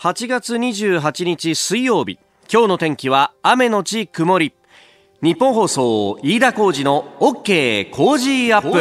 8月28日水曜日。今日の天気は雨のち曇り。ニッポン放送飯田浩司の OK Cozy Up。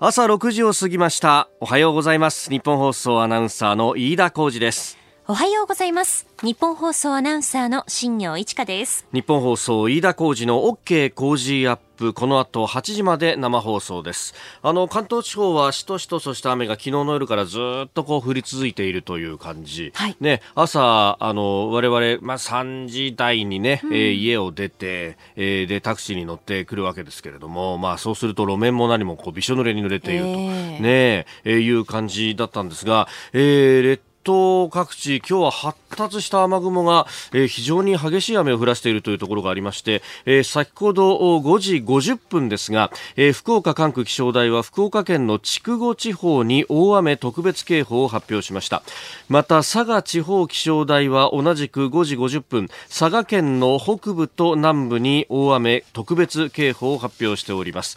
朝6時を過ぎました。おはようございます。ニッポン放送アナウンサーの飯田浩司です。おはようございます。ニッポン放送アナウンサーの新行市佳です。ニッポン放送飯田浩司の OK Cozy Up。この後8時まで生放送です。あの関東地方はしとしととした雨が昨日の夜からずっとこう降り続いているという感じ、はい、ね朝あの我々まあ3時台にね、うん、えー、家を出て、えー、でタクシーに乗ってくるわけですけれどもまあそうすると路面も何もこうびしょ濡れに濡れていると、えー、ねえー、いう感じだったんですが、えー、列各地、今日は発達した雨雲が、えー、非常に激しい雨を降らせているというところがありまして、えー、先ほど5時50分ですが、えー、福岡管区気象台は福岡県の筑後地方に大雨特別警報を発表しました。また佐賀地方気象台は同じく5時50分、佐賀県の北部と南部に大雨特別警報を発表しております。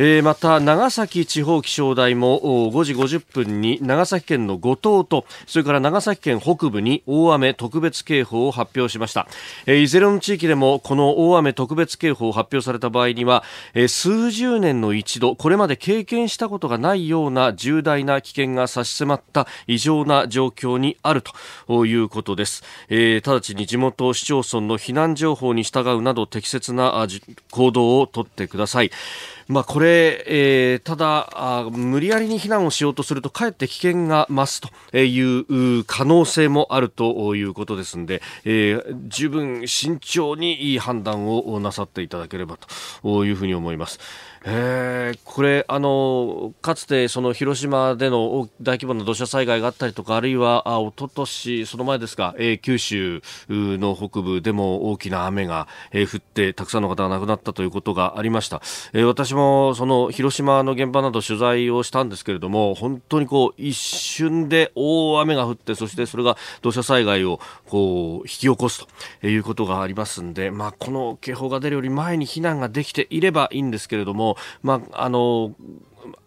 えー、また長崎地方気象台も5時50分に長崎県の五島とそれから長崎県北部に大雨特別警報を発表しました、えー、いずれの地域でもこの大雨特別警報を発表された場合には、えー、数十年の一度これまで経験したことがないような重大な危険が差し迫った異常な状況にあるということです、え、直ちに地元市町村の避難情報に従うなど適切な行動をとってください。まあ、これ、えー、ただ、無理やりに避難をしようとすると、かえって危険が増すという可能性もあるということですので、えー、十分慎重にいい判断をなさっていただければというふうに思います。えー、これあのかつてその広島での大規模な土砂災害があったりとかあるいはあ一昨年その前ですか、えー、九州の北部でも大きな雨が、えー、降ってたくさんの方が亡くなったということがありました、えー、私もその広島の現場など取材をしたんですけれども本当にこう一瞬で大雨が降ってそしてそれが土砂災害をこう引き起こすということがありますんで、まあ、この警報が出るより前に避難ができていればいいんですけれどもまあ、あの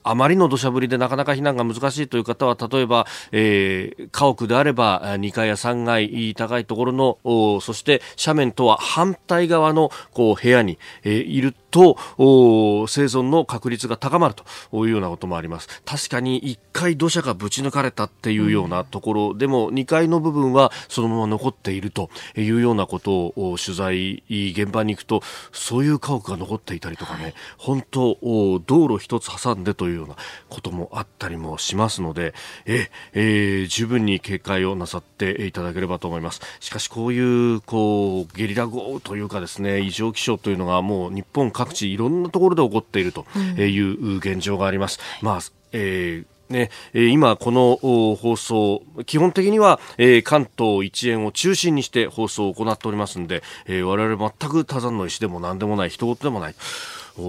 あまりの土砂降りでなかなか避難が難しいという方は例えば、えー、家屋であれば2階や3階高いところのそして斜面とは反対側のこう部屋に、えー、いると生存の確率が高まるというようなこともあります。確かに1階土砂がぶち抜かれたっていうようなところ、うん、でも2階の部分はそのまま残っているというようなことを取材現場に行くとそういう家屋が残っていたりとかね、はい、本当道路一つ挟んでというようなこともあったりもしますのでえ、えー、十分に警戒をなさっていただければと思いますしかしこういうこうゲリラ豪雨というかですね異常気象というのがもう日本各地いろんなところで起こっているという現状があります。うん、まあえーね、今この放送、基本的には、関東一円を中心にして放送を行っておりますので、我々全く他山の石でも何でもない、人事でもない。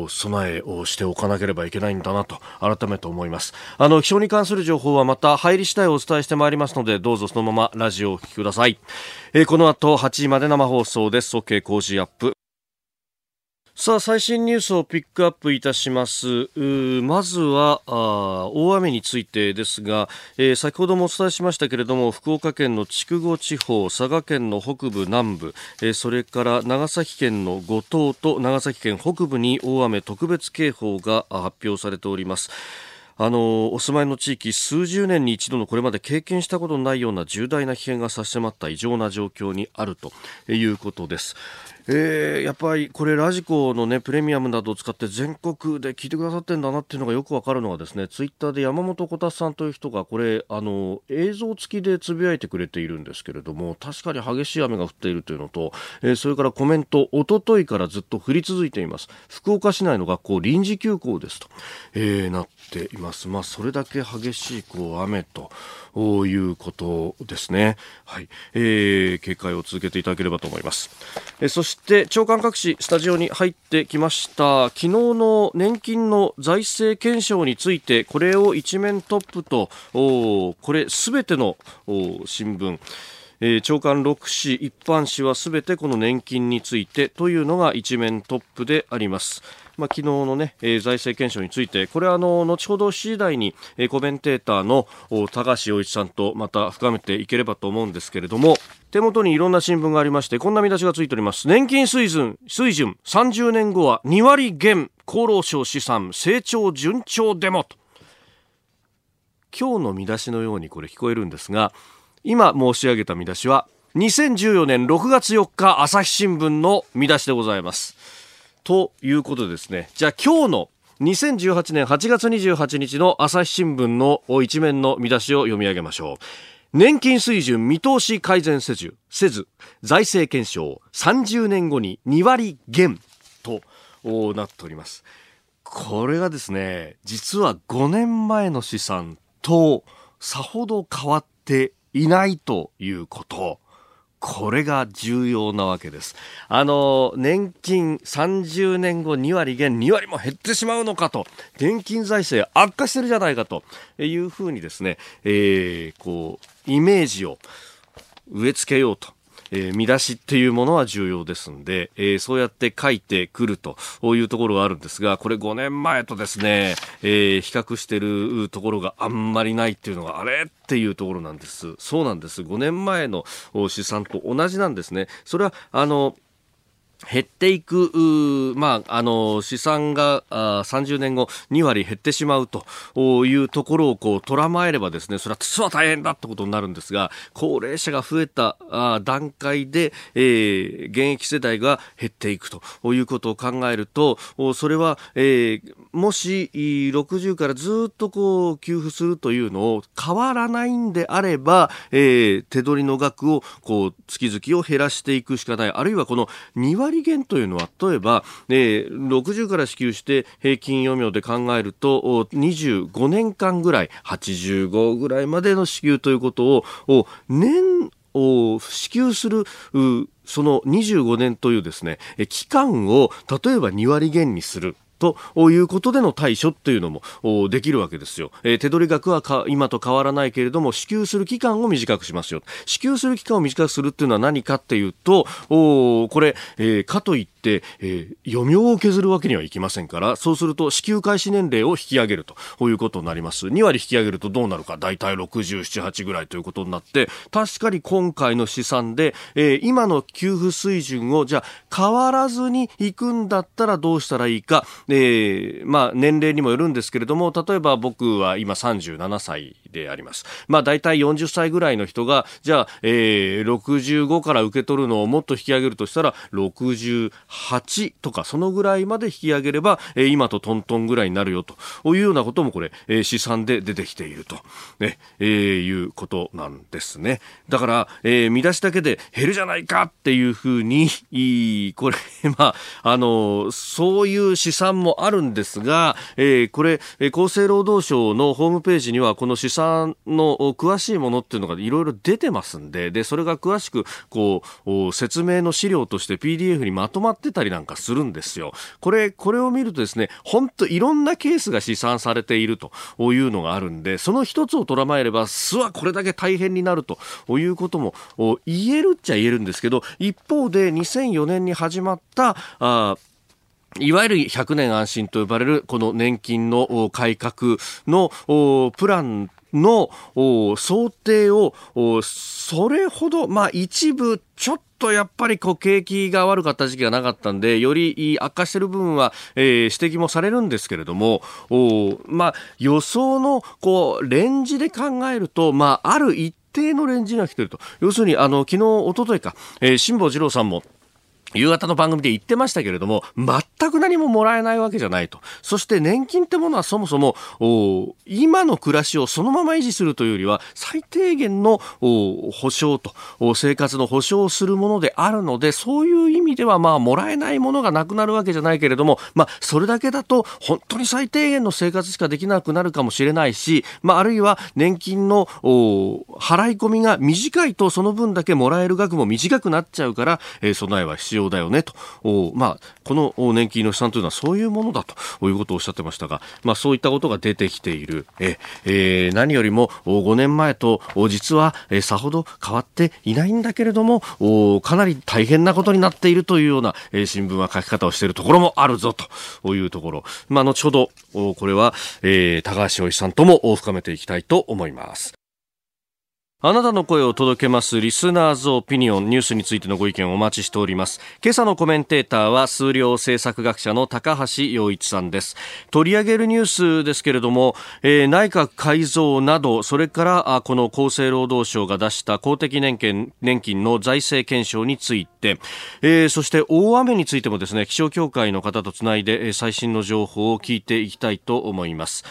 備えをしておかなければいけないんだなと改めて思います。あの気象に関する情報はまた入り次第お伝えしてまいりますのでどうぞそのままラジオをお聞きください、えー、この後8時まで生放送です。OK 工事アップ。さあ最新ニュースをピックアップいたします。まずは大雨についてですが、えー、先ほどもお伝えしましたけれども福岡県の筑後地方佐賀県の北部南部、えー、それから長崎県の五島と長崎県北部に大雨特別警報が発表されております。あのお住まいの地域数十年に一度のこれまで経験したことのないような重大な危険が差し迫った異常な状況にあるということです。えー、やっぱりこれラジコのねプレミアムなどを使って全国で聞いてくださってんだなっていうのがよくわかるのはですねツイッターで山本こたさんという人がこれあの映像付きでつぶやいてくれているんですけれども確かに激しい雨が降っているというのと、えー、それからコメントおとといからずっと降り続いています福岡市内の学校臨時休校ですと、えー、なってています。まあそれだけ激しいこう雨ということですね。はい、えー、警戒を続けていただければと思います、えー、そして長官各紙スタジオに入ってきました。昨日の年金の財政検証についてこれを一面トップとおこれすべての新聞。えー、長官6紙一般紙はすべてこの年金についてというのが一面トップであります、まあ、昨日のね、えー、財政検証について、これはあの、後ほど7時台に、えー、コメンテーターの高橋洋一さんとまた深めていければと思うんですけれども、手元にいろんな新聞がありまして、こんな見出しがついております。年金水準、水準30年後は2割減、厚労省試算、成長順調でもと。今日の見出しのようにこれ聞こえるんですが、今申し上げた見出しは、2014年6月4日朝日新聞の見出しでございます。ということですね。じゃあ今日の2018年8月28日の朝日新聞の一面の見出しを読み上げましょう。年金水準見通し改善せず、せず財政検証30年後に2割減となっております。これがですね、実は5年前の試算とさほど変わっていないということ。これが重要なわけです。あの、年金30年後2割減、2割も減ってしまうのかと、年金財政悪化してるじゃないかと。いうふうにですね、えー、こう、イメージを植え付けようと。えー、見出しっていうものは重要ですんで、えー、そうやって書いてくるというところがあるんですが、これ5年前とですね、えー、比較してるところがあんまりないっていうのが、あれっていうところなんです。そうなんです。5年前の試算と同じなんですね。それは、あの、減っていく、まあ、あの、資産があ30年後2割減ってしまうというところをこう、とらまえればですね、それは実は大変だってことになるんですが、高齢者が増えたあ段階で、えー、現役世代が減っていくということを考えると、それは、えー、もし60からずっとこう、給付するというのを変わらないんであれば、えー、手取りの額をこう、月々を減らしていくしかない。あるいはこの2割割減というのは例えば、えー、60から支給して平均余命で考えると25年間ぐらい85ぐらいまでの支給ということを年を支給するその25年というですね期間を例えば2割減にするということでの対処っていうのもできるわけですよ。えー、手取り額は今と変わらないけれども、支給する期間を短くしますよ。支給する期間を短くするっていうのは何かっていうと、これ、えー、かといって、えー、余命を削るわけにはいきませんから、そうすると支給開始年齢を引き上げるということになります。2割引き上げるとどうなるか、大体67、8ぐらいということになって、確かに今回の試算で、えー、今の給付水準をじゃあ変わらずに行くんだったらどうしたらいいか、えー、まあ、年齢にもよるんですけれども、例えば僕は今37歳であります。まあ、大体40歳ぐらいの人が、じゃあ、えー、65から受け取るのをもっと引き上げるとしたら、68とか、そのぐらいまで引き上げれば、えー、今とトントンぐらいになるよというようなこともこれ、えー、試算で出てきていると、ね、えー、いうことなんですね。だから、えー、見出しだけで減るじゃないかっていうふうに、これ、まあ、あの、そういう試算もあるんですが、えー、これ、厚生労働省のホームページにはこの試算の詳しいものっていうのがいろいろ出てますんで、で、それが詳しく、こう、説明の資料として PDF にまとまってたりなんかするんですよ。これ、これを見るとですね、本当いろんなケースが試算されているというのがあるんで、その一つを捉まえれば、巣はこれだけ大変になるということも言えるっちゃ言えるんですけど、一方で2004年に始まった、あいわゆる100年安心と呼ばれるこの年金の改革のプランの想定をそれほど、まあ一部ちょっととやっぱりこう景気が悪かった時期がなかったんで、より悪化している部分は、えー、指摘もされるんですけれども、おまあ予想のこうレンジで考えると、まあある一定のレンジが来てると。要するに、あの、昨日、一昨日か、えー、辛坊治郎さんも、夕方の番組で言ってましたけれども、全く何ももらえないわけじゃないと。そして年金ってものはそもそも、今の暮らしをそのまま維持するというよりは、最低限の保障と、生活の保障をするものであるので、そういう意味では、まあ、もらえないものがなくなるわけじゃないけれども、まあ、それだけだと、本当に最低限の生活しかできなくなるかもしれないし、まあ、あるいは年金の払い込みが短いと、その分だけもらえる額も短くなっちゃうから、え、備えは必要要だよねと、まあ、この年金の試算というのはそういうものだということをおっしゃってましたが、まあ、そういったことが出てきている。ええー、何よりも5年前と実は、えさほど変わっていないんだけれども、かなり大変なことになっているというような、え新聞は書き方をしているところもあるぞというところ。まあ、後ほど、これは、えー、高橋洋一さんとも深めていきたいと思います。あなたの声を届けますリスナーズオピニオンニュースについてのご意見をお待ちしております。今朝のコメンテーターは数量政策学者の高橋洋一さんです。取り上げるニュースですけれども、えー、内閣改造など、それからあこの厚生労働省が出した公的年金年金の財政検証について、えー、そして大雨についてもですね、気象協会の方とつないで、最新の情報を聞いていきたいと思います。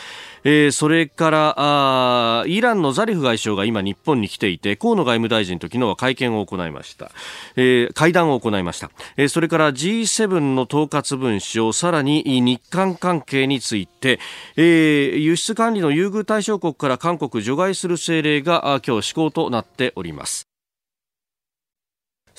えー、それからあイランのザリフ外相が今日本に来ていて河野外務大臣と昨日は会見を行いました、えー、会談を行いました、えー、それから G7 の統括文書さらに日韓関係について、えー、輸出管理の優遇対象国から韓国除外する政令が今日施行となっております。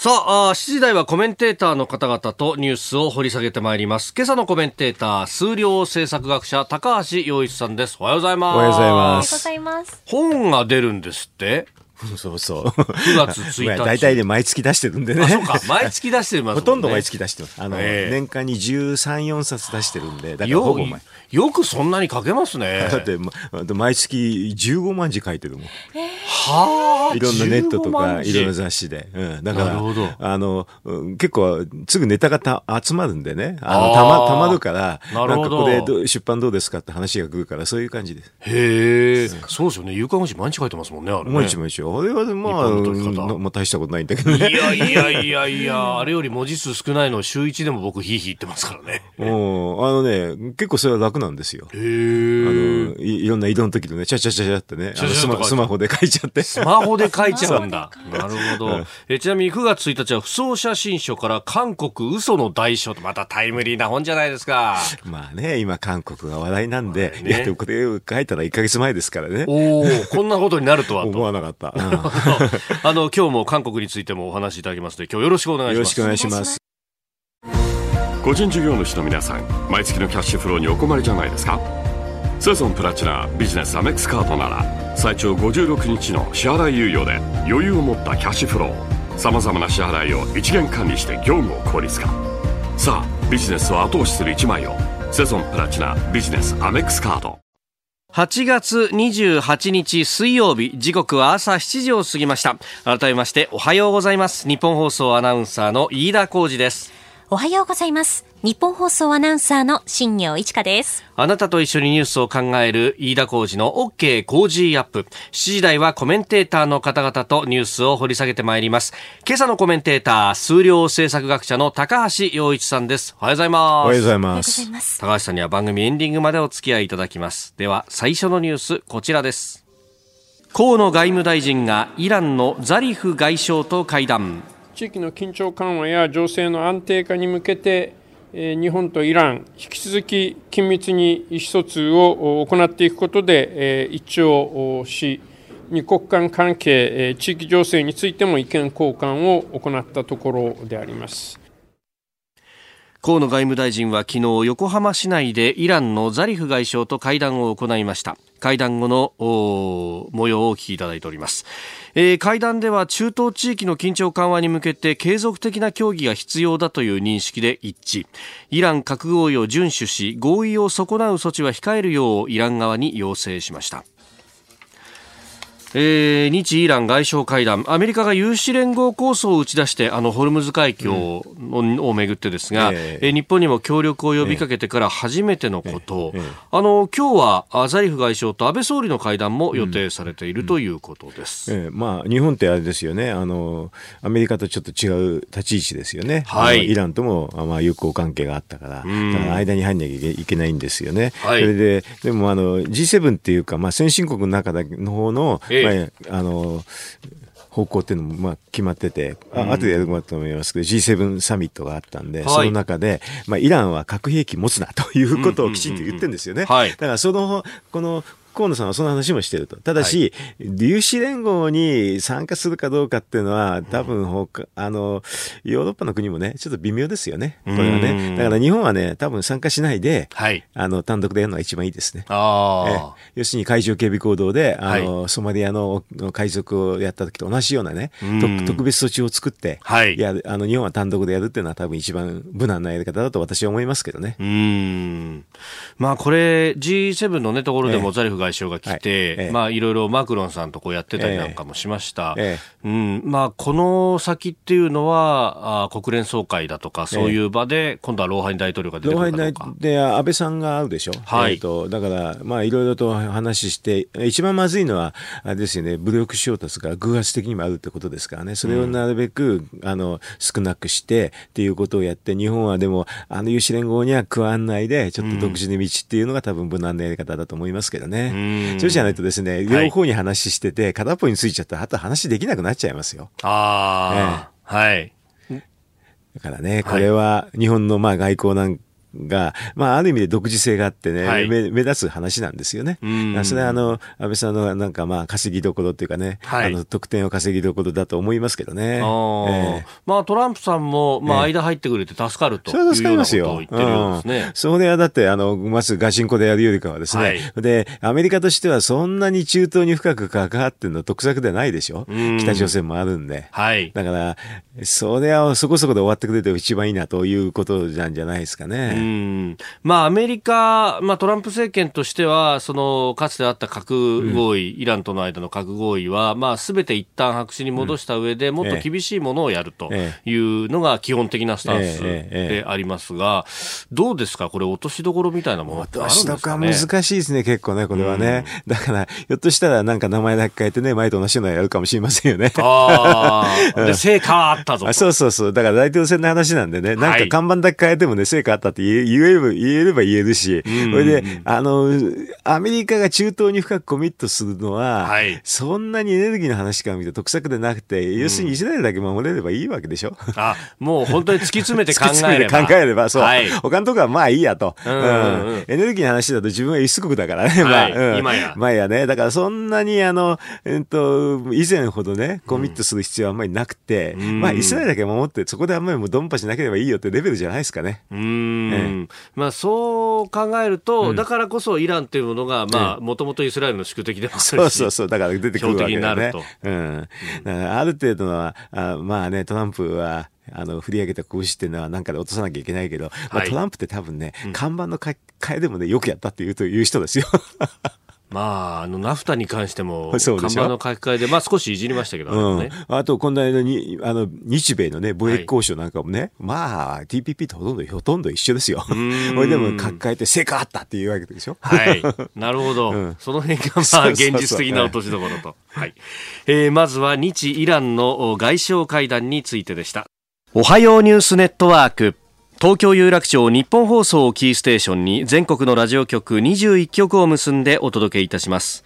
さああ、7時台はコメンテーターの方々とニュースを掘り下げてまいります。今朝のコメンテーター、数量政策学者、高橋洋一さんです。おはようございます。おはようございます。おはようございます。本が出るんですってそうそう。9月1日。大体で毎月出してるんでね。そうか、毎月出してます、ね、ほとんど毎月出してます。あの、えー、年間に13、4冊出してるんで、だからほぼ毎よくそんなに書けますね。だって、ま、毎月15万字書いてるもん。はあ。いろんなネットとか、いろんな雑誌で。うん。だから、あの、結構、すぐネタがた集まるんでね。あの、たま、たまるから、なんかこれ出版どうですかって話が来るから、そういう感じです。へえ、そうですよね。有刊誌毎日書いてますもんね、あれ、ね。毎日毎日。あれは、まあ、まあ、大したことないんだけどね。いやいやいやいや、あれより文字数少ないの週一でも僕、ひいひい言ってますからね。うん。あのね、結構それは楽なんですよ。へあのい、いろんな移動の時のね、ちゃちゃちゃちゃってね、スマスマホで書いちゃって。スマホで書いちゃうんだ。なるほど。えちなみに9月1日は、不走写真書から韓国嘘の代償と、またタイムリーな本じゃないですか。まあね、今韓国が話題なんで、ね、いや、でもこれ書いたら1か月前ですからね。おおこんなことになるとは思わなかった。あの、今日も韓国についてもお話しいただきますので、今日よろしくお願いします。よろしくお願いします。個人事業主の皆さん毎月のキャッシュフローにお困りじゃないですか？セゾンプラチナビジネスアメックスカードなら最長56日の支払い猶予で余裕を持ったキャッシュフローさまざまな支払いを一元管理して業務を効率化さあビジネスを後押しする一枚をセゾンプラチナビジネスアメックスカード8月28日水曜日時刻は朝7時を過ぎました。改めましておはようございます。日本放送アナウンサーの飯田浩二です。おはようございます。日本放送アナウンサーの新業一華です。あなたと一緒にニュースを考える飯田浩二の OK 工事アップ。7時台はコメンテーターの方々とニュースを掘り下げてまいります。今朝のコメンテーター、数量政策学者の高橋洋一さんです。おはようございます。おはようございます。高橋さんには番組エンディングまでお付き合いいただきます。では、最初のニュース、こちらです。河野外務大臣がイランのザリフ外相と会談。地域の緊張緩和や情勢の安定化に向けて、日本とイラン、引き続き緊密に意思疎通を行っていくことで一致をし、二国間関係、地域情勢についても意見交換を行ったところであります。河野外務大臣は昨日横浜市内でイランのザリフ外相と会談を行いました。会談後の模様をお聞きいただいております。えー、会談では中東地域の緊張緩和に向けて継続的な協議が必要だという認識で一致。イラン核合意を遵守し合意を損なう措置は控えるようイラン側に要請しました。えー、日イラン外相会談、アメリカが有志連合構想を打ち出して、あのホルムズ海峡をうん、をめぐってですが、えー、日本にも協力を呼びかけてから初めてのこと、えーえー、あの今日はアザリフ外相と安倍総理の会談も予定されている、うん、ということです、えー、まあ、日本ってあれですよね。あの、アメリカとちょっと違う立ち位置ですよね、はい、イランとも、まあ、友好関係があったから、うん、だから間に入んなきゃいけないんですよね。はい、それででもあの G7 っていうか、まあ、先進国の中の方の、えーまあ、あの方向っていうのもまあ決まってて、あ後でやると思いますけど、G7 サミットがあったんで、はい、その中で、まあ、イランは核兵器持つなということをきちんと言ってるんですよね。だからその、この河野さんはその話もしてると。ただし、はい、粒子連合に参加するかどうかっていうのは、多分他、あの、ヨーロッパの国もね、ちょっと微妙ですよね。これはね。だから日本はね、多分参加しないで、はい、あの、単独でやるのが一番いいですね。あえ要するに海上警備行動で、あの、はい、ソマリアの海賊をやった時と同じようなね、特別措置を作って、はい、やあの、日本は単独でやるっていうのは多分一番無難なやり方だと私は思いますけどね。うん。まあこれ G7 のね、ところでもザリフ外相が来て、ええ、まあいろいろマクロンさんとこうやってたりなんかもしました。え、うん。まあこの先っていうのは、あ国連総会だとか、そういう場で、今度はローハニ大統領が出てくるかとか。で、安倍さんが会うでしょ？はい。えー、とだから、まあいろいろと話して、一番まずいのは、あれですよね、武力衝突が偶発的にもあるってことですからね、それをなるべく、うん、あの、少なくしてっていうことをやって、日本はでも、あの有志連合には加わんないで、ちょっと独自の道っていうのが多分無難なやり方だと思いますけどね。そうじゃないとですね、両方に話してて、片っぽについちゃったら、あと話できなくなっちゃいますよ。ああ、はい。だからね、これは日本のまあ外交なんが、まあ、ある意味で独自性があってね、はい、目目立つ話なんですよね。それはあの、安倍さんのなんかまあ、稼ぎどころっていうかね、はい、あの、得点を稼ぎどころだと思いますけどね。あえー、まあ、トランプさんも、まあ、間入ってくれて助かるというようなことを言ってるんですね。それはだって、あの、まずガチンコでやるよりかはですね、はい、で、アメリカとしてはそんなに中東に深く関わってるの得策ではないでしょ。北朝鮮もあるんで。はい。だから、それはそこそこで終わってくれて一番いいなということなんじゃないですかね。うん。まあ、アメリカ、まあ、トランプ政権としては、そのかつてあった核合意、うん、イランとの間の核合意は、まあ、すべて一旦白紙に戻した上で、もっと厳しいものをやるというのが基本的なスタンスでありますが、どうですか、これ、落としどころみたいなものってあるんですか、ね、難しいですね、結構ね、これはね。うん、だから、ひょっとしたら、なんか名前だけ変えてね、前と同じのやるかもしれませんよね。ああ、で、成果あったぞ。そうそうそう。だから大統領選の話なんでね、なんか看板だけ変えてもね、成果あったって言え言えば、言えれば言えるし、それで、あの、アメリカが中東に深くコミットするのは、はい、そんなにエネルギーの話から見て得策でなくて、要するにイスラエルだけ守れればいいわけでしょ？あ、もう本当に 突き詰めて考えれば。考えれば、そう。はい、他のとこはまあいいやと。うん、エネルギーの話だと自分は輸出国だからね。まあ、うん、今や。まあやね。だからそんなにあの、えっと、以前ほどね、コミットする必要はあんまりなくて、まあイスラエルだけ守って、そこであんまりもうドンパしなければいいよってレベルじゃないですかね。うん。まあそう考えると、うん、だからこそイランというものが、まあ、もともとイスラエルの宿敵でもあるし、そうそうそう、だから出てくるわけだね。うん。ある程度のは、あまあね、トランプは、あの、振り上げた拳っていうのはなんかで落とさなきゃいけないけど、まあ、トランプって多分ね、うん、看板の替えでもね、よくやったっていうという人ですよ。まあ、あの、ナフタに関しても、看板の書き換えで、まあ少しいじりましたけど、ね、うん、あと、この間に、あの、日米のね、貿易交渉なんかもね、はい、まあ、TPP とほとんど、ほとんど一緒ですよ。これでも書き換えて、成果あったっていうわけでしょ？はい。なるほど。うん、その辺が、まあ、現実的な落としどころと。はい。えー、まずは、日イランの外相会談についてでした。おはようニュースネットワーク。東京有楽町日本放送をキーステーションに全国のラジオ局21局を結んでお届けいたします。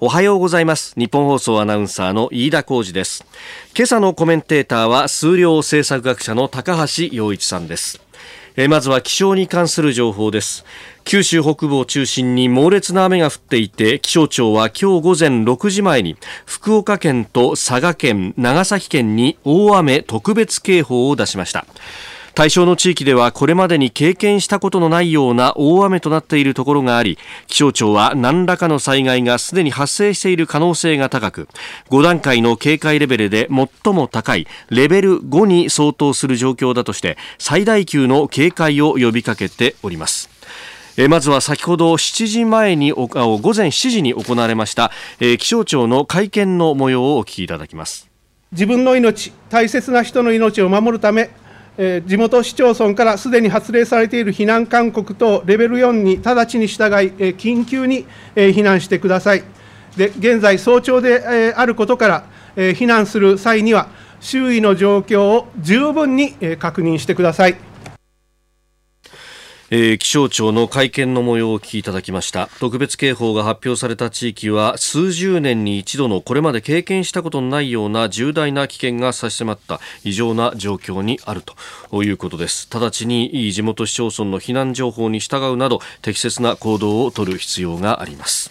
おはようございます。日本放送アナウンサーの飯田浩二です。今朝のコメンテーターは数量政策学者の高橋洋一さんです。えまずは気象に関する情報です。九州北部を中心に猛烈な雨が降っていて気象庁は今日午前6時前に福岡県と佐賀県長崎県に大雨特別警報を出しました。対象の地域ではこれまでに経験したことのないような大雨となっているところがあり気象庁は何らかの災害がすでに発生している可能性が高く5段階の警戒レベルで最も高いレベル5に相当する状況だとして最大級の警戒を呼びかけております。えまずは先ほど7時前に午前7時に行われました、え気象庁の会見の模様をお聞きいただきます。自分の命大切な人の命を守るためえ地元市町村からすでに発令されている避難勧告等レベル4に直ちに従い、え緊急に、え避難してください。で現在、早朝で、えあることから、え避難する際には、周囲の状況を十分に、え確認してください。えー、気象庁の会見の模様をお聞きいただきました。特別警報が発表された地域は数十年に一度のこれまで経験したことのないような重大な危険が差し迫った異常な状況にあるということです。直ちに地元市町村の避難情報に従うなど適切な行動を取る必要があります。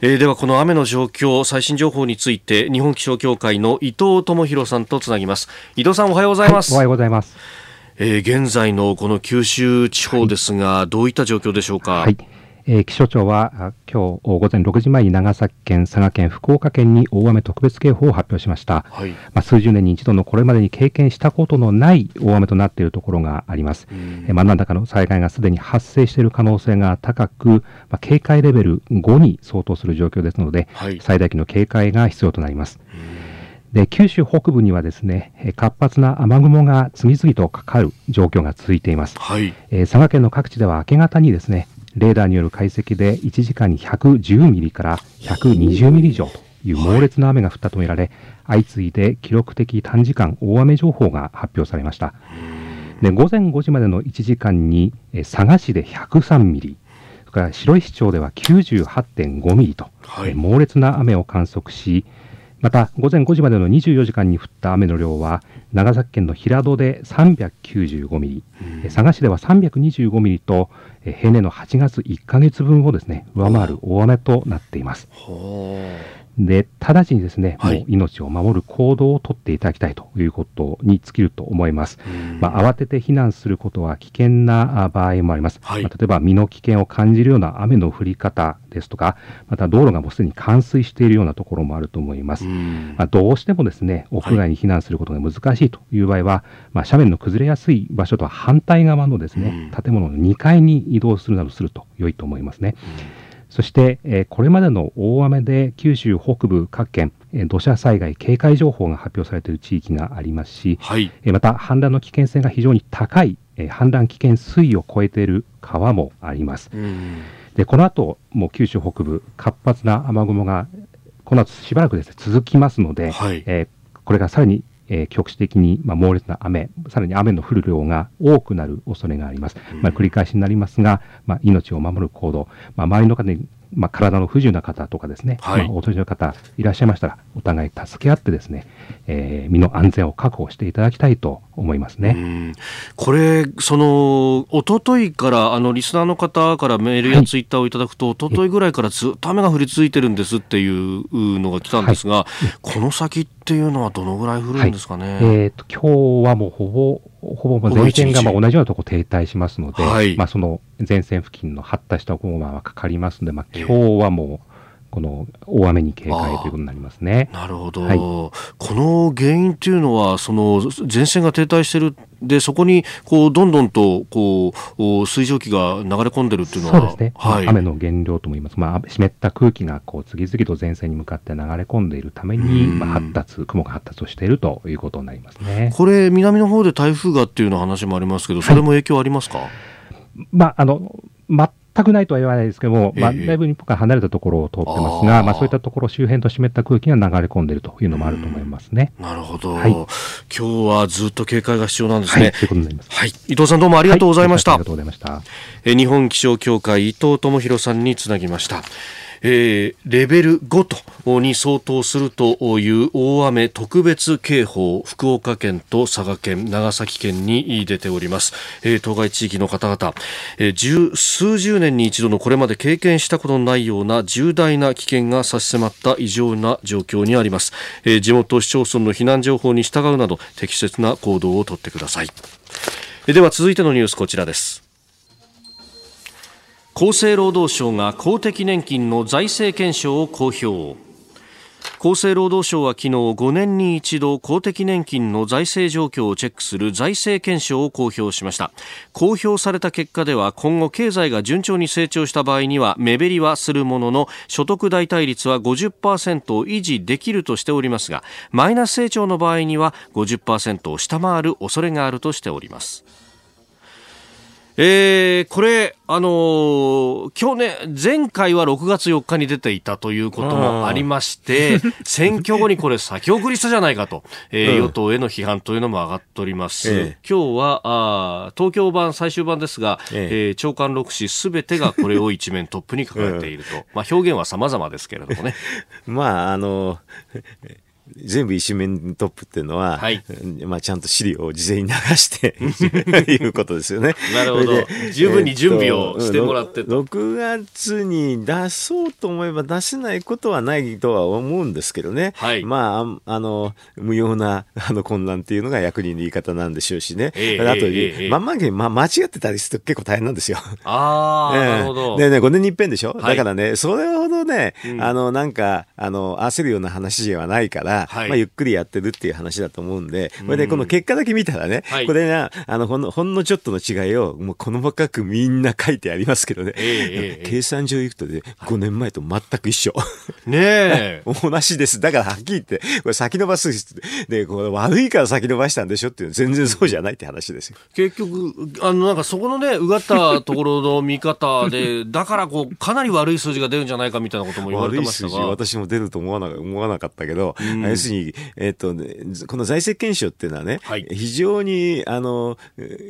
えー、ではこの雨の状況最新情報について日本気象協会の伊藤智博さんとつなぎます。伊藤さんおはようございます、おはようございます。えー、現在のこの九州地方ですが、はい、どういった状況でしょうか？はい。えー、気象庁は今日午前6時前に長崎県、佐賀県、福岡県に大雨特別警報を発表しました、はい、まあ、数十年に一度のこれまでに経験したことのない大雨となっているところがあります、えー、まあ、何らかの災害がすでに発生している可能性が高く、まあ、警戒レベル5に相当する状況ですので、はい、最大級の警戒が必要となります。で九州北部にはですね活発な雨雲が次々とかかる状況が続いています、はい、えー、佐賀県の各地では明け方にですねレーダーによる解析で1時間に110ミリから120ミリ以上という猛烈な雨が降ったとみられ、相次いで記録的短時間大雨情報が発表されました。で午前5時までの1時間に佐賀市で103ミリ、それから白石町では98.5ミリと、はい、猛烈な雨を観測し、また午前5時までの24時間に降った雨の量は長崎県の平戸で395ミリ、佐賀市では325ミリと平年の8月1か月分をですね上回る大雨となっています。で直ちにですね、はい、もう命を守る行動をとっていただきたいということに尽きると思います。まあ、慌てて避難することは危険な場合もあります。はい、まあ、例えば身の危険を感じるような雨の降り方ですとか、また道路がもうすでに冠水しているようなところもあると思います。まあ、どうしてもですね、屋外に避難することが難しいという場合は、はい、まあ、斜面の崩れやすい場所とは反対側のですね、建物の2階に移動するなどすると良いと思いますね。そして、えこれまでの大雨で九州北部各県、え土砂災害警戒情報が発表されている地域がありますし、はい、えまた氾濫の危険性が非常に高い、え氾濫危険水位を超えている川もあります。でこの後もう九州北部活発な雨雲がこの後しばらくです、ね、続きますので、はい、えー、これがさらにえー、局地的に、まあ、猛烈な雨、さらに雨の降る量が多くなる恐れがあります。まあ、繰り返しになりますが、まあ、命を守る行動、まあ、周りの方にまあ、体の不自由な方とかですね、はい、まあ、お年の方いらっしゃいましたら、お互い助け合ってですね、えー、身の安全を確保していただきたいと思いますね。これ、その、おとといから、あの、リスナーの方からメールやツイッターをいただくと、はい、おとといぐらいからずっと雨が降り続いてるんですっていうのが来たんですが、はい、この先っていうのはどのぐらい降るんですかね？えっ、と、今日はもうほぼ、ほぼ前線がまあ同じようなところ停滞しますので、はい、まあその前線付近の発達した雲がかかりますので、まあ今日はもう、この大雨に警戒ということになりますね。なるほど、はい、この原因というのは、その前線が停滞しているで、そこにこうどんどんとこう水蒸気が流れ込んでるっていうのは、そうですね、はい、雨の原料とも言います、まあ、湿った空気がこう次々と前線に向かって流れ込んでいるために、まあ、発達、雲が発達をしているということになりますね。これ、南の方で台風がっていうの話もありますけど、それも影響ありますか、はい、まあ、あの全くないとは言わないですけども、まあ、だいぶ日本から離れたところを通ってますが、まあ、そういったところ周辺と湿った空気が流れ込んでいるというのもあると思いますね。なるほど、はい、今日はずっと警戒が必要なんですね。はい、ということになります。はい、伊藤さんどうもありがとうございました。ありがとうございました。え日本気象協会伊藤智博さんにつなぎました。えー、レベル5とに相当するという大雨特別警報福岡県と佐賀県長崎県に出ております、えー、当該地域の方々、えー、十数十年に一度のこれまで経験したことのないような重大な危険が差し迫った異常な状況にあります、えー、地元市町村の避難情報に従うなど適切な行動をとってください。では続いてのニュースこちらです。厚生労働省が公的年金の財政検証を公表。厚生労働省は昨日5年に一度公的年金の財政状況をチェックする財政検証を公表しました。公表された結果では今後経済が順調に成長した場合には目減りはするものの所得代替率は50%を維持できるとしておりますがマイナス成長の場合には50%を下回る恐れがあるとしております。えー、これ、あのー、去年、前回は6月4日に出ていたということもありまして、選挙後にこれ先送りしたじゃないかと、えー、うん、与党への批判というのも上がっております。えー、今日はあ、東京版最終版ですが、えー、えー、長官6紙すべてがこれを一面トップに書かれていると。まあ表現は様々ですけれどもね。まあ、あの全部一面トップっていうのは、はい、まあちゃんと資料を事前に流して いうことですよね。なるほど。十分に準備をしてもらって、えっと、6月に出そうと思えば出せないことはないとは思うんですけどね。はい、まあ、あの、無用な あの混乱っていうのが役人の言い方なんでしょうしね。えー、あと、えー、まんまんま、間違ってたりすると結構大変なんですよ。ああ、なるほど。でね、5年に一遍でしょ、はい、だからね、それほどね、うん、あの、なんか、あの、焦るような話ではないから、はい、まあ、ゆっくりやってるっていう話だと思うんで、これで、この結果だけ見たらね、はい、これが、あの、ほんの、ほんのちょっとの違いを、もう細かくみんな書いてありますけどね、えー、計算上いくとね、5年前と全く一緒。ねえ。同じです。だからはっきり言って、これ先延ばす、で、これ悪いから先延ばしたんでしょっていう全然そうじゃないって話ですよ。結局、あの、なんかそこのね、うがったところの見方で、だからこう、かなり悪い数字が出るんじゃないかみたいなことも言われてましたが。私も出ると思わな思わなかったけど、うん、要するに、えっ、ー、と、ね、この財政検証っていうのはね、はい、非常に、あの、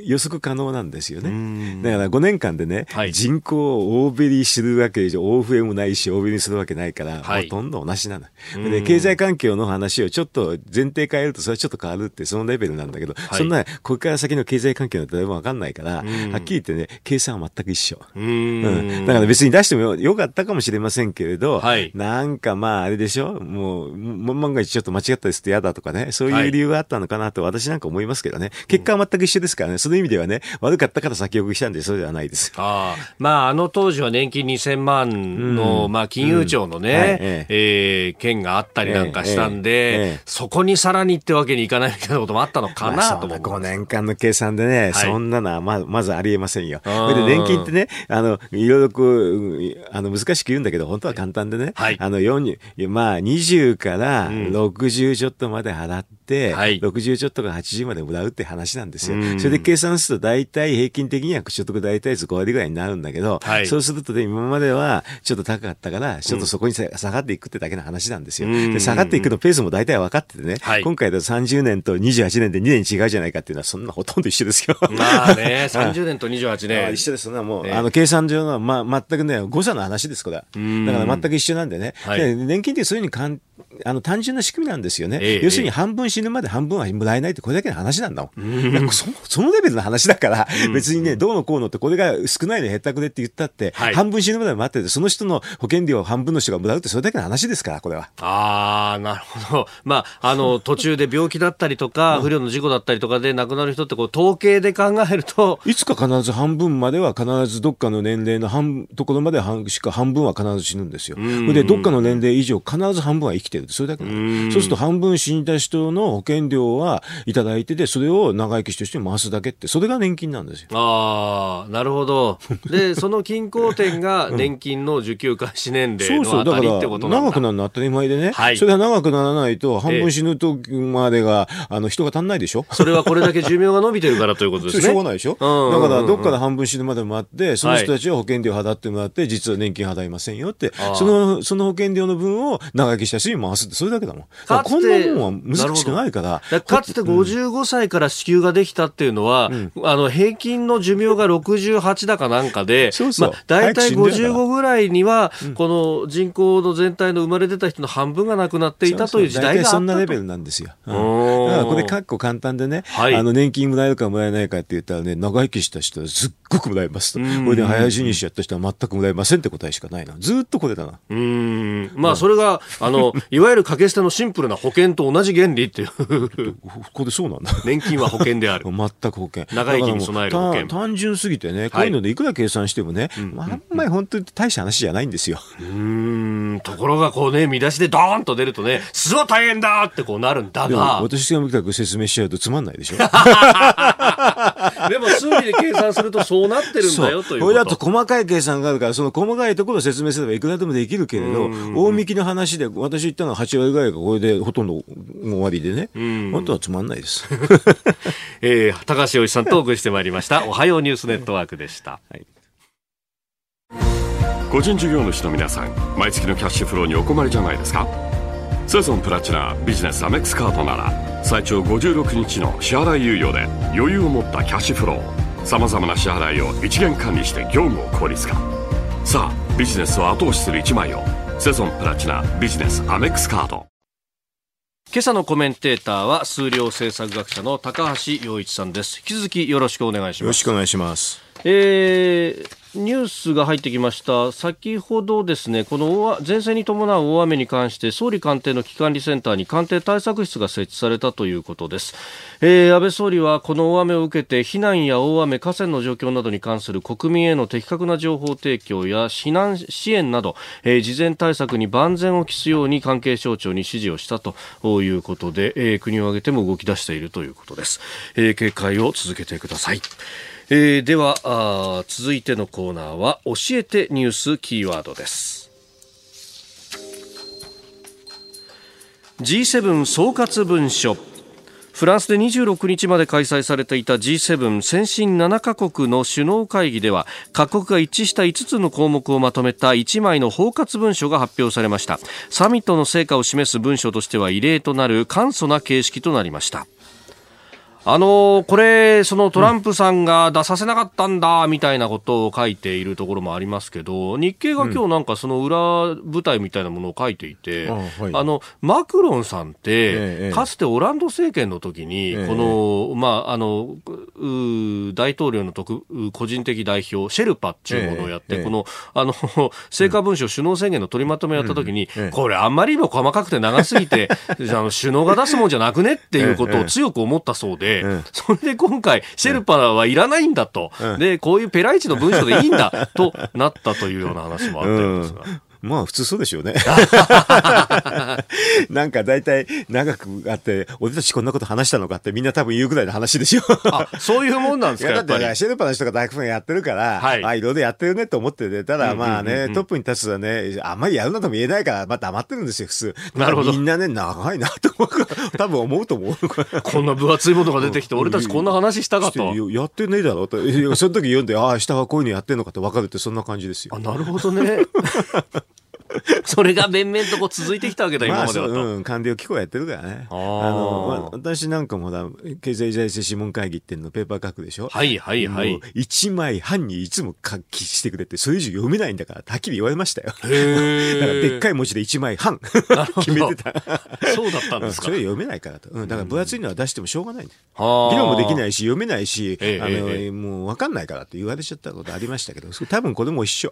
予測可能なんですよね。だから5年間でね、はい、人口を大減りするわけで大増えもないし、大減りするわけないから、はい、ほとんど同じなの。で、経済環境の話をちょっと前提変えると、それはちょっと変わるって、そのレベルなんだけど、そんな、これから先の経済環境なんて誰もわかんないから、はっきり言ってね、計算は全く一緒。うん、だから別に出してもよかったかもしれませんけれど、はい、なんかまああれでしょ？もう、万が一ちょっと間違ったりすると嫌だとかね、そういう理由があったのかなと私なんか思いますけどね、結果は全く一緒ですからね、その意味ではね、悪かったから先送りしたんで、そうではないです。あまあ、あの当時は年金2000万の、うん、まあ、金融庁のね、うん。はい、え。えー、件があったりなんかしたんで、ええ。え、そこにさらにってわけにいかないみたいなこともあったのかなと思う。まあ、5年間の計算でね、はい、そんなのはままずありえませんよ。で年金ってね、あの、いろいろこう、あの、難しく言うんだけど、本当は簡単でね、はい、あの、4、まあ、20から60ちょっとまで払って、はい、60ちょっとから80までもらうって話なんですよ。それで計算すると大体平均的には所得大体率5割ぐらいになるんだけど、はい、そうするとね、今まではちょっと高かったから、ちょっとそこに下がっていくってだけの話なんですよ。で下がっていくのペースも大体分かっててね、はい、今回だと30年と28年で2年違うじゃないかっていうのは、そんなほとんど一緒ですよ。まあね、30年と28年。一緒です。もう、あの、計算上の、まあ、全くね、誤差の話です、これは。だから全く一緒なんでね。はい、年金ってそういうふうにかんあの単純な仕組みなんですよね、ええ、要するに半分死ぬまで半分はもらえないってこれだけの話なんだもん、ん。そそのレベルの話だから、別にね、どうのこうのって、これが少ないのへったくれって言ったって、はい、半分死ぬまで待ってて、その人の保険料を半分の人がもらうって、それだけの話ですから、これは。ああ、なるほど、まあ、あの途中で病気だったりとか、不慮の事故だったりとかで亡くなる人ってこう、統計で考えると。いつか必ず半分までは、必ずどっかの年齢の半ところまで半しか半分は必ず死ぬんですよ。で、どっかの年齢以上、必ず半分は生きてる、それだけ。そうすると半分死んだ人の保険料はいただいてて、それを長生きとして回すだけって、それが年金なんですよ。ああ、なるほど。で、その均衡点が年金の受給開始年齢のあたりってことなんだ、長くなるのは当たり前でね、はい、それが長くならないと、半分死ぬ時までが、あの人が足んないでしょ？それはこれだけ寿命が伸びてるからということですね。しょうがないでしょ、うん、だから、どっから半分死ぬまでもあって、その人たちは保険料払ってもらって、実は年金払いませんよって、その、その保険料の分を長生きした人に回すって、それだけだもん。かこんなもんは難しくないから。かかつて55歳から支給ができたっていうのは、うん、あの、平均の寿命が68だかなんかで、そうそう。まあ、大体55ぐらいには、この人口の全体の生まれ出た人の半分が亡くなっていたという時代があったそんなレベルなんですよ。うん、だからこれ、かっこ簡単でね、はい、あの、年金もらえるかもらえないかって言ったらね、長生きした人はすっごくもらえますと。これで早死にしちゃった人は全くもらえませんって答えしかないな。ずっとな。うん。まあ、それが、あの、いわゆる掛け捨てのシンプルな保険と同じ原理っていう。ここでそうなんだ。年金は保険である。全く保険。長生きに備える保険。単純すぎてね、こういうのでいくら計算してもね、はい、あんまり本当に大した話じゃないんですよ。うん。ところがこうね、見出しでドーンと出るとね、すごい大変だってこうなるんだが。私が見たく説明しちゃうとつまんないでしょ。でも数字で計算するとそうなってるんだよというこれだと細かい計算があるから、その細かいところを説明すればいくらでもできるけれど、大引きの話で、私言ったのは8割ぐらいがこれでほとんど終わりでね、本当はつまんないです。えー、高橋洋一さんとお送りしてまいりました。おはようニュースネットワークでした。はい。個人事業主の皆さん毎月のキャッシュフローにお困りじゃないですか？セゾンプラチナビジネスアメックスカードなら最長56日の支払い猶予で余裕を持ったキャッシュフローさまざまな支払いを一元管理して業務を効率化。さあビジネスを後押しする一枚をセゾンプラチナビジネスアメックスカード今朝のコメンテーターは数量政策学者の高橋洋一さんです。引き続きよろしくお願いします。よろしくお願いします。えーニュースが入ってきました。先ほどですね、この前線に伴う大雨に関して、総理官邸の危機管理センターに官邸対策室が設置されたということです。えー、安倍総理はこの大雨を受けて、避難や大雨、河川の状況などに関する国民への的確な情報提供や避難支援など、えー、事前対策に万全を期すように関係省庁に指示をしたということで、えー、国を挙げても動き出しているということです。えー、警戒を続けてください。えー、ではあ続いてのコーナーは教えてニュースキーワードです。G7 総括文書。フランスで26日まで開催されていた G7 先進7カ国の首脳会議では各国が一致した5つの項目をまとめた1枚の包括文書が発表されました。サミットの成果を示す文書としては異例となる簡素な形式となりました。あのー、これ、そのトランプさんが出させなかったんだ、みたいなことを書いているところもありますけど、日経が今日なんかその裏舞台みたいなものを書いていて、うん、あはい、あの、マクロンさんって、ええ、かつてオランド政権の時に、え、この、まあ、あの、大統領の特個人的代表、シェルパっていうものをやって、この、あの、成果文書首脳宣言の取りまとめをやった時に、これあんまりにも細かくて長すぎて、あの首脳が出すもんじゃなくねっていうことを強く思ったそうで、うん、それで今回、シェルパはいらないんだと、うん、で、こういうペライチの文書でいいんだとなったというような話もあったようですが。まあ普通そうでしょうね。なんか大体長くあって、俺たちこんなこと話したのかってみんな多分言うぐらいの話でしょ。あ、そういうもんなんですかだって、シェルパの人が大工さんやってるから、はい、あ、いろいろやってるねって思ってて、ただまあね、トップに立つとね、あんまりやるなとも言えないから、まあ黙ってるんですよ、普通。なるほど。みんなね、長いなと思う。多分思うと思う。こんな分厚いものが出てきて、俺たちこんな話したかと。やってねえだろと。その時読んで、ああ、下はこういうのやってんのかって分かるって、そんな感じですよ。あ、なるほどね。それが面々とこう続いてきたわけだ、今まではうん、官僚機構やってるからね。あの、ま私なんかもだ、経済財政諮問会議っていうのペーパー書くでしょ？はいはいはい。一枚半にいつも書きしてくれて、それ以上読めないんだから、はっきり言われましたよ。へ だからでっかい文字で一枚半 決めてた。そうだったんですか、それ読めないからと。うん、だから分厚いのは出してもしょうがない。議論もできないし、読めないし、あの、もう分かんないからって言われちゃったことありましたけど、多分これも一緒。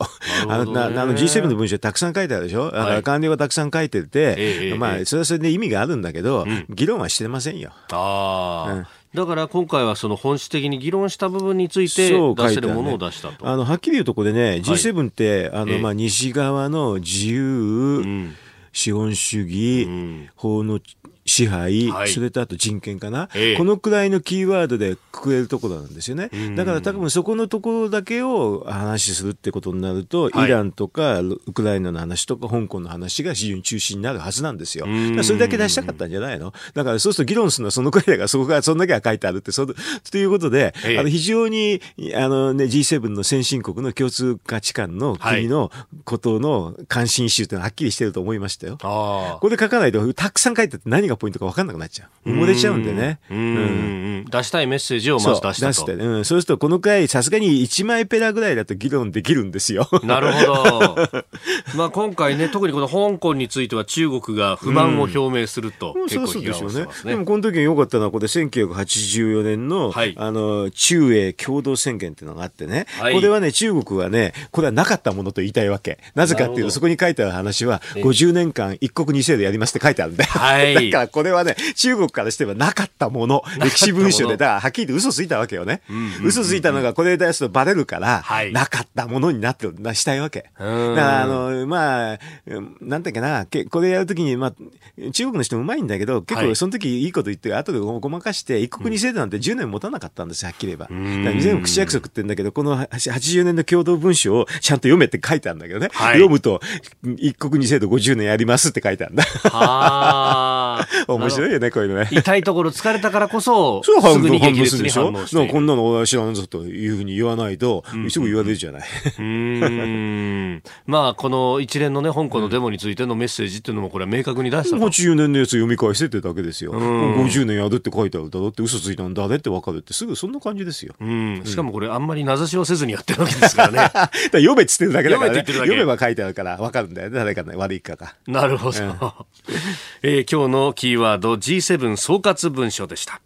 あの、G7 の文章たくさん書いてあるでしょ？だから官僚がたくさん書いてて、まあ、それはそれで意味があるんだけど、議論はしてませんよ。ああ。だから今回はその本質的に議論した部分について出せるものを出したと。あのはっきり言うとこれね、G7 って、あのまあ西側の自由、資本主義、法の支配、はい、それとあと人権かな、ええ、このくらいのキーワードでくくれるところなんですよね。だから多分そこのところだけを話するってことになると、はい、イランとかウクライナの話とか香港の話が非常に中心になるはずなんですよ。それだけ出したかったんじゃないの？だからそうすると議論するのはそのくらいだからそこがそんだけは書いてあるってそということで、え、あの非常にあの、ね、G7 の先進国の共通価値観の国のことの関心集というのははっきりしてると思いましたよ。これで書かないとたくさん書いてて何がポイントか分かんなくなっちゃう。埋もれちゃうんでね。うん。出したいメッセージをまず出したと。出して、うん。そうすると、この回、さすがに1枚ペラぐらいだと議論できるんですよ。なるほど。まあ今回ね、特にこの香港については中国が不満を表明すると、結構批判をしてますね。でもこの時に良かったのは、これ1984年の、はい、あの、中英共同宣言っていうのがあってね、はい、これはね、中国はね、これはなかったものと言いたいわけ。なぜかっていうと、そこに書いてある話は、50年間一国二制度やりますって書いてあるんだよ。はい、だからこれはね、中国からしてはなかったもの、歴史文書で、だからはっきり言って嘘ついたわけよね。嘘ついたのがこれ出すとバレるから、なかったものになってる、したいわけ。だからあの、まあ、なんだっけな、これやるときに、まあ、中国の人もうまいんだけど、結構その時いいこと言って、後でごまかして、一国二制度なんて10年持たなかったんですよ、はっきり言えば。全部口約束って言うんだけど、この80年の共同文書をちゃんと読めって書いてあるんだけどね。はい、読むと、一国二制度50年やりますって書いてあるんだ。面白いよね、こういうのね。痛いところ疲れたからこそ、すぐに激烈に反応して。こんなの知らんぞというふうに言わないと、すぐ言われるじゃない。うん。まあ、この一連のね、香港のデモについてのメッセージっていうのも、これは明確に出したと。80年のやつ読み返してってだけですよ。50年やるって書いてあるだろって嘘ついたんだねって分かるって、すぐそんな感じですよ。うん。しかもこれ、あんまり名指しをせずにやってるわけですからね。読めっつってるだけだから、ね、読めば書いてあるから分かるんだよね。誰かね、悪いかが。なるほど。えー、今日のキキーワード G7 総括文書でした。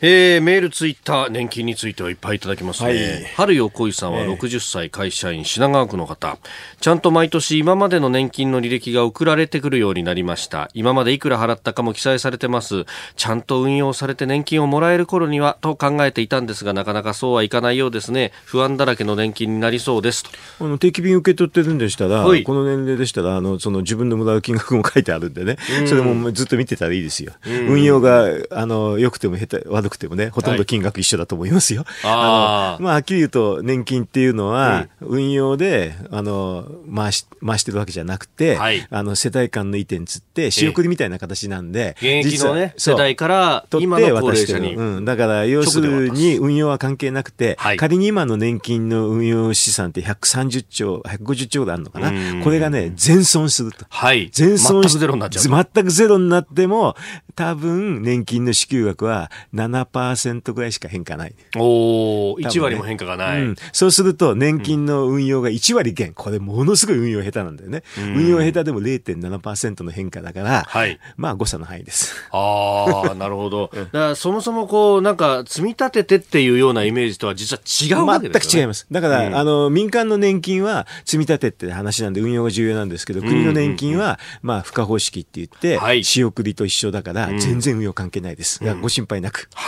えー、メール、ツイッター、年金についてはいっぱいいただきますね。はい、春よ恋さんは60歳会社員、品川区の方。ちゃんと毎年今までの年金の履歴が送られてくるようになりました。今までいくら払ったかも記載されてます。ちゃんと運用されて年金をもらえる頃には、と考えていたんですが、なかなかそうはいかないようですね。不安だらけの年金になりそうです。あの、定期便受け取ってるんでしたら、はい、この年齢でしたら、あの、その自分のもらう金額も書いてあるんでね、それもずっと見てたらいいですよ。運用が、あの、良くても下手、悪くてもね、ほとんど金額一緒だと思いますよ。はい、あのまあ、はっきり言うと、年金っていうのは、運用で、あの、回し、回してるわけじゃなくて、はい、あの、世代間の移転つって、仕送りみたいな形なんで、え現役のね、世代から今の高齢者に。うん。だから、要するに運用は関係なくて、はい、仮に今の年金の運用資産って130兆、150兆ぐらいあるのかな。これがね、全損すると。はい。全損全くゼロになっちゃう。全くゼロになっても、多分、年金の支給額は7%ぐらいしか変化ない。おお、ね、1割も変化がない、うん、そうすると、年金の運用が1割減。これ、ものすごい運用下手なんだよね。運用下手でも0.7%の変化だから、はい、まあ、誤差の範囲です。ああ、なるほど。だからそもそもこう、なんか、積み立ててっていうようなイメージとは実は違うわけですね。全く違います。だから、うん、あの、民間の年金は積み立てって話なんで運用が重要なんですけど、国の年金は、まあ、付加方式って言って、はい、仕送りと一緒だから、全然運用関係ないです。ご心配なく。はい。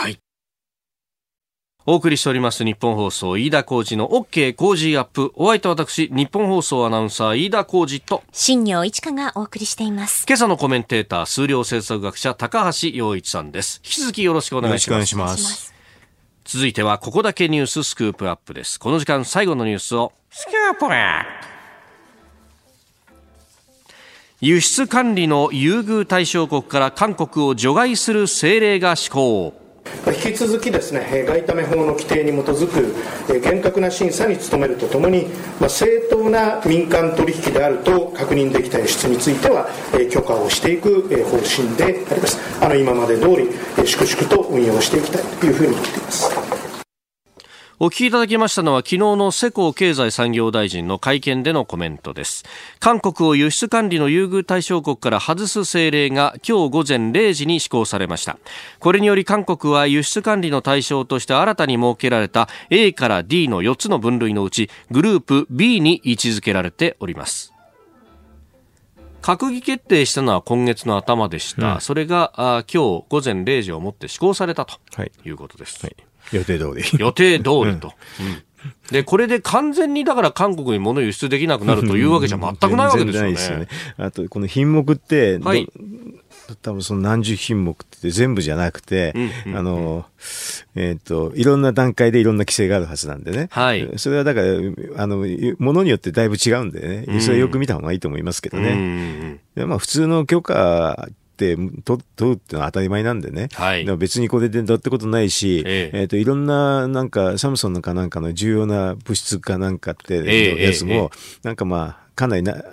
お送りしております日本放送飯田浩二の OK 工事アップ。お相手は私、日本放送アナウンサー飯田浩二と、新業一華がお送りしています。今朝のコメンテーター、数量政策学者、高橋洋一さんです。引き続きよろしくお願いします。よろしくお願いします。続いては、ここだけニューススクープアップです。この時間最後のニュースを、スクープアップ輸出管理の優遇対象国から韓国を除外する政令が施行。引き続きですね外為法の規定に基づく厳格な審査に努めるとともに、まあ、正当な民間取引であると確認できた輸出については許可をしていく方針であります。あの今まで通り粛々と運用していきたいというふうに思っています。お聞きいただきましたのは昨日の世耕経済産業大臣の会見でのコメントです。韓国を輸出管理の優遇対象国から外す政令が今日午前0時に施行されました。これにより韓国は輸出管理の対象として新たに設けられた A から D の4つの分類のうちグループ B に位置づけられております。閣議決定したのは今月の頭でした。うん、それがあ今日午前0時をもって施行されたということです。はいはい予定通り。予定通りと。うんで、これで完全にだから韓国に物輸出できなくなるというわけじゃ全くないわけですよね。よねあと、この品目って、はい、多分その何十品目って全部じゃなくて、あの、えっ、ー、と、いろんな段階でいろんな規制があるはずなんでね。はい。それはだから、あの、ものによってだいぶ違うんでね、それはよく見た方がいいと思いますけどね。でまあ普通の許可って取るってのは当たり前なんでね、はい、別にこれでどうってことないし、ええ。えー、といろんななんかサムソンなんかなんかの重要な物質かなんかってやつも、なんかまあかなりな、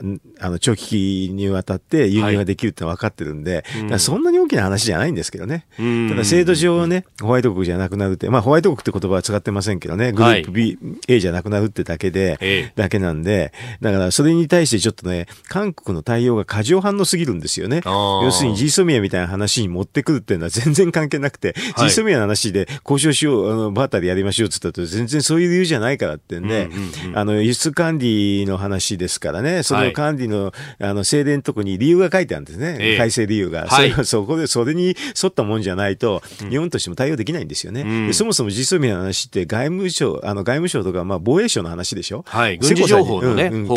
あの、長期にわたって輸入ができるって分かってるんで、はい、そんなに大きな話じゃないんですけどね。ただ制度上ね、ホワイト国じゃなくなるって、まあホワイト国って言葉は使ってませんけどね、グループ B、はい、A じゃなくなるってだけで、だけなんで、だからそれに対してちょっとね、韓国の対応が過剰反応すぎるんですよね。要するに G ソミアみたいな話に持ってくるっていうのは全然関係なくて、はい、G ソミアの話で交渉しよう、あの、バーターでやりましょうって言ったと全然そういう理由じゃないからってんで、うんうんうん、あの、輸出管理の話ですからね、その管理の、あの、政令のとこに理由が書いてあるんですね。え改正理由が。はい、そそこで、それに沿ったもんじゃないと、日本としても対応できないんですよね。うん、そもそも実装民の話って外務省、あの、外務省とか、まあ、防衛省の話でしょ？はい。軍事情報のね、うん、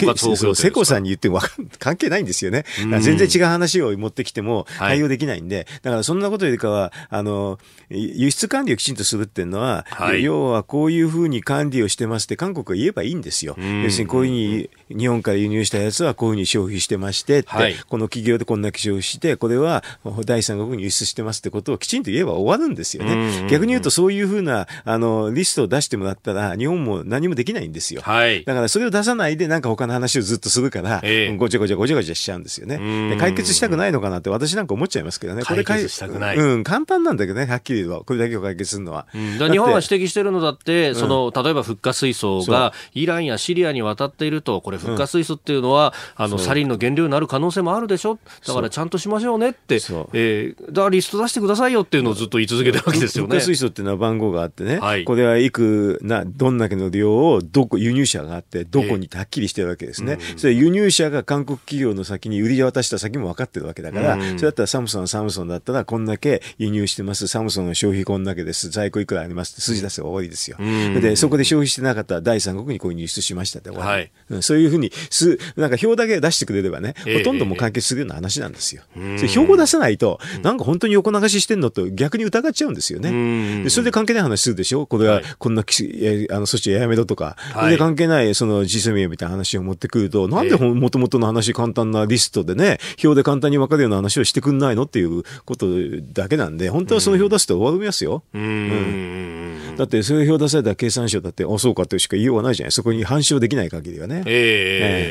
う、世耕さんに言っても 関係ないんですよね。全然違う話を持ってきても対応できないんで、はい、だからそんなことよりかは、あの、輸出管理をきちんとするっていうのは、はい、要はこういうふうに管理をしてますって韓国が言えばいいんですよ。要するにこういうふうに日本から輸入したやつはこういうふうに消費してましてって、はい、この企業でこんな消費して、これは第三国に輸出してますってことをきちんと言えば終わるんですよね。逆に言うとそういうふうな、あの、リストを出してもらったら、日本も何もできないんですよ。はい、だからそれを出さないで、なんか他の話をずっとするから、えー、ごちゃごちゃごちゃごちゃしちゃうんですよね。解決したくないのかなって私なんか思っちゃいますけどね。これ解決したくない。うん、簡単なんだけどね、はっきり言えば。これだけを解決するのは。うん、日本は指摘してるのだって、その、例えばフッ化水素がイランやシリアに渡っていると、これフッ化水素スっていうのは、あの、サリンの原料になる可能性もあるでしょ？だからちゃんとしましょうねって、えー、だからリスト出してくださいよっていうのをずっと言い続けてるわけですよね。水素っていうのは番号があってね、はい、これはいくな、どんだけの量をどこ、輸入者があって、どこにはっきりしてるわけですね。それ輸入者が韓国企業の先に売り渡した先も分かってるわけだから、それだったらサムソンはサムソンだったらこんだけ輸入してます、サムソンの消費こんだけです、在庫いくらありますって数字出せば終わりですよ。で、そこで消費してなかったら第三国にこう輸出しましたって。はい。うん、そういうふうにす、なんか表だけ出してくれればね、ほとんども完結するような話なんですよ。それ表を出さないと、なんか本当に横流ししてんのと逆に疑っちゃうんですよね。でそれで関係ない話するでしょ？これはこんな、はい、あの措置やめろとか、はい、で関係ないその G7 みたいな話を持ってくると、なんでもともとの話簡単なリストでね、表で簡単に分かるような話をしてくんないのっていうことだけなんで、本当はその表出すと終わりますよ。うん、だってそういう表出された経産省だって、あ、そうかってしか言いようがないじゃない。そこに反証できない限りはね。えー、えー、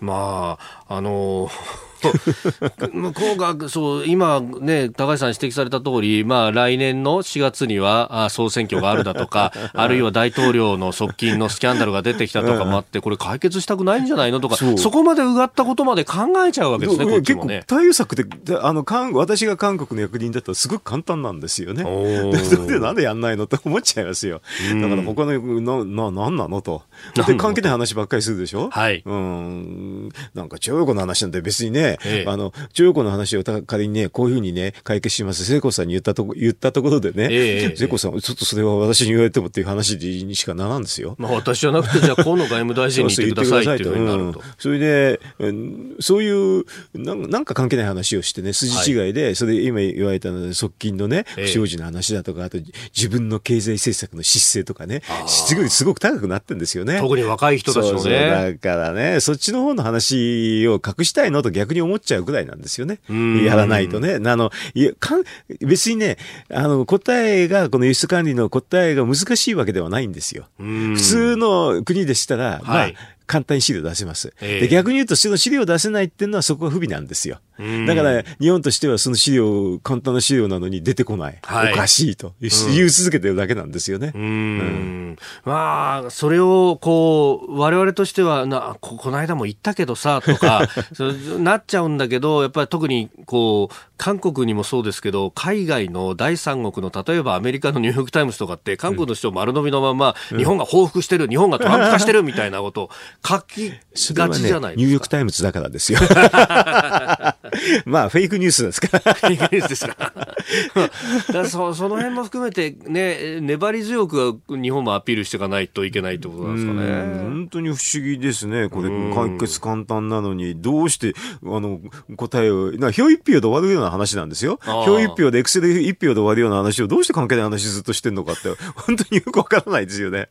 まあ、あの向こうが、そう、今ね、高橋さん指摘された通り、まあ来年の4月にはあ総選挙があるだとか、あるいは大統領の側近のスキャンダルが出てきたとかもあって、これ解決したくないんじゃないのとか、そこまでうがったことまで考えちゃうわけですね、こっちもね。対応策で、あの、私が韓国の役人だったらすごく簡単なんですよね。それでなんでやんないのって思っちゃいますよ。だから他の、な、な、なんなのと。で、関係ない話ばっかりするでしょ？はい。うん。なんか中国の話なんて別にね、ええ、あの、中国の話を仮にね、こういうふうにね、解決します。聖子さんに言ったとこ、言ったところでね、ええ、聖子さん、ちょっとそれは私に言われてもっていう話にしかならんですよ。まあ私じゃなくて、じゃあ河野外務大臣に言ってくださいっていうふうになると。それで、そういうな、なんか関係ない話をしてね、筋違いで、はい、それ今言われたので、側近のね、不祥事の話だとか、あと自分の経済政策の失勢とかね、すごい、すごく高くなってるんですよね。特に若い人たちのね。だからね、そっちの方の話を隠したいのと逆に思っちゃうぐらいなんですよね。やらないとね。あの、いやかん別にね、あの、答えが、この輸出管理の答えが難しいわけではないんですよ。普通の国でしたら、まあ、簡単に資料出せます。えー、で逆に言うと、その資料を出せないっていうのはそこが不備なんですよ。だから、日本としてはその資料、簡単な資料なのに出てこない。はい、おかしいと、言い続けてるだけなんですよね。うん。うん、まあ、それを、こう、我々としては、な、こ、この間も言ったけどさ、とか、そなっちゃうんだけど、やっぱり特に、こう、韓国にもそうですけど、海外の第三国の、例えばアメリカのニューヨークタイムズとかって、韓国の人丸飲みのまま、日本が報復してる、日本がトランプ化してるみたいなことを書きがちじゃないですか。ね、ニューヨークタイムズだからですよ。まあ、フェイクニュースですから。フェイクニュースですか ら。だそその辺も含めて、ね、粘り強く日本もアピールしていかないといけないってことなんですかね。本当に不思議ですね。これ、解決簡単なのに、どうして、あの、答えを、な表一表で終わるような話なんですよ。表一表で、エクセル一表で終わるような話をどうして関係ない話ずっとしてんのかって、本当によくわからないですよね。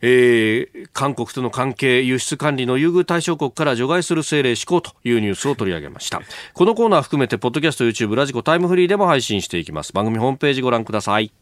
えー、韓国との関係、輸出管理の優遇対象国から除外する政令施行というニュースを取り上げました。このコーナー含めて、ポッドキャスト、YouTube、ラジコ、タイムフリーでも配信していきます。番組ホームページご覧ください。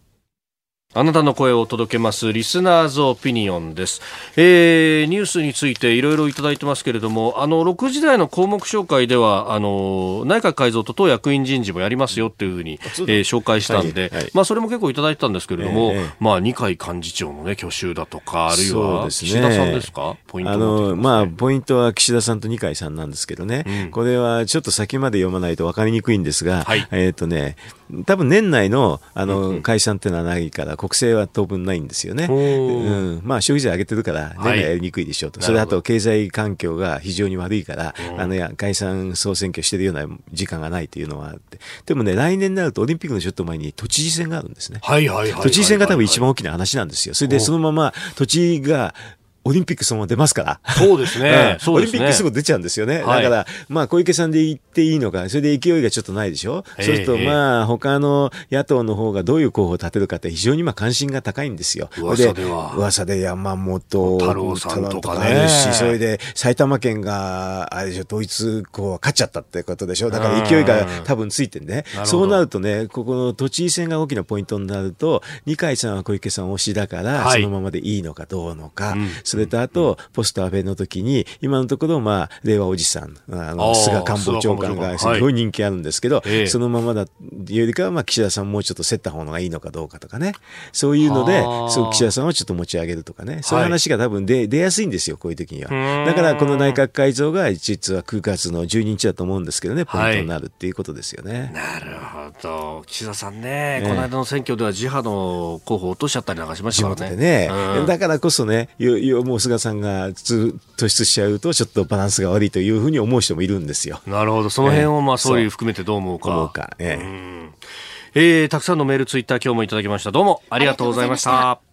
あなたの声を届けますリスナーズオピニオンです、えー、ニュースについていろいろいただいてますけれどもあの6時台の項目紹介ではあの内閣改造と党役員人事もやりますよっていうふうに、えー、紹介したんで、はい。はい、まあ、それも結構いただいてたんですけれども、えー、まあ、二階幹事長の、ね、去就だとかあるいは岸田さんですか？ポイントあの、まあ、ポイントは岸田さんと二階さんなんですけどね、うん、これはちょっと先まで読まないと分かりにくいんですが、はい、えっ、ー、とね多分年内のあの解散っていうのはないから、国政は当分ないんですよね。うん、まあ消費税上げてるから、年内やりにくいでしょうと。それあと経済環境が非常に悪いから、あのや解散総選挙してるような時間がないというのはあって。でもね、来年になるとオリンピックのちょっと前に都知事選があるんですね。はいはいはい。都知事選が多分一番大きな話なんですよ。それでそのまま都知事がオリンピックそのまま出ますから。そうですね。うん、オリンピックすぐ出ちゃうんですよね。はい、だから、まあ、小池さんで言っていいのか、それで勢いがちょっとないでしょ？そうすると、まあ、他の野党の方がどういう候補を立てるかって非常にまあ関心が高いんですよ。噂では。噂で山本太郎さんとかね。し、それで埼玉県が、あれでしょ、統一候補勝っちゃったってことでしょ？だから勢いが多分ついてんね。そうなるとね、ここの都知事選が大きなポイントになると、二階さんは小池さん推しだから、はい、そのままでいいのかどうのか、うん、それとあと、ポスト安倍の時に、今のところ、まあ、令和おじさん、あの、菅官房長官がすごい人気あるんですけど、はい、そのままだよりかは、まあ、岸田さんもうちょっと競った方がいいのかどうかとかね、そういうので、そう岸田さんをちょっと持ち上げるとかね、そういう話が多分出,、出やすいんですよ、こういう時には。だから、この内閣改造が実は9月の12日だと思うんですけどね、ポイントになるっていうことですよね。なるほど。岸田さんね、この間の選挙では自派の候補を落としちゃったりなんかしましたからね。ね、うん、だからこそね、よよもう菅さんが突出しちゃうと、ちょっとバランスが悪いというふうに思う人もいるんですよ。なるほど。その辺をまあ総理含めてどう思うか。思うか。ええー、たくさんのメール、ツイッター今日もいただきました。どうもありがとうございました。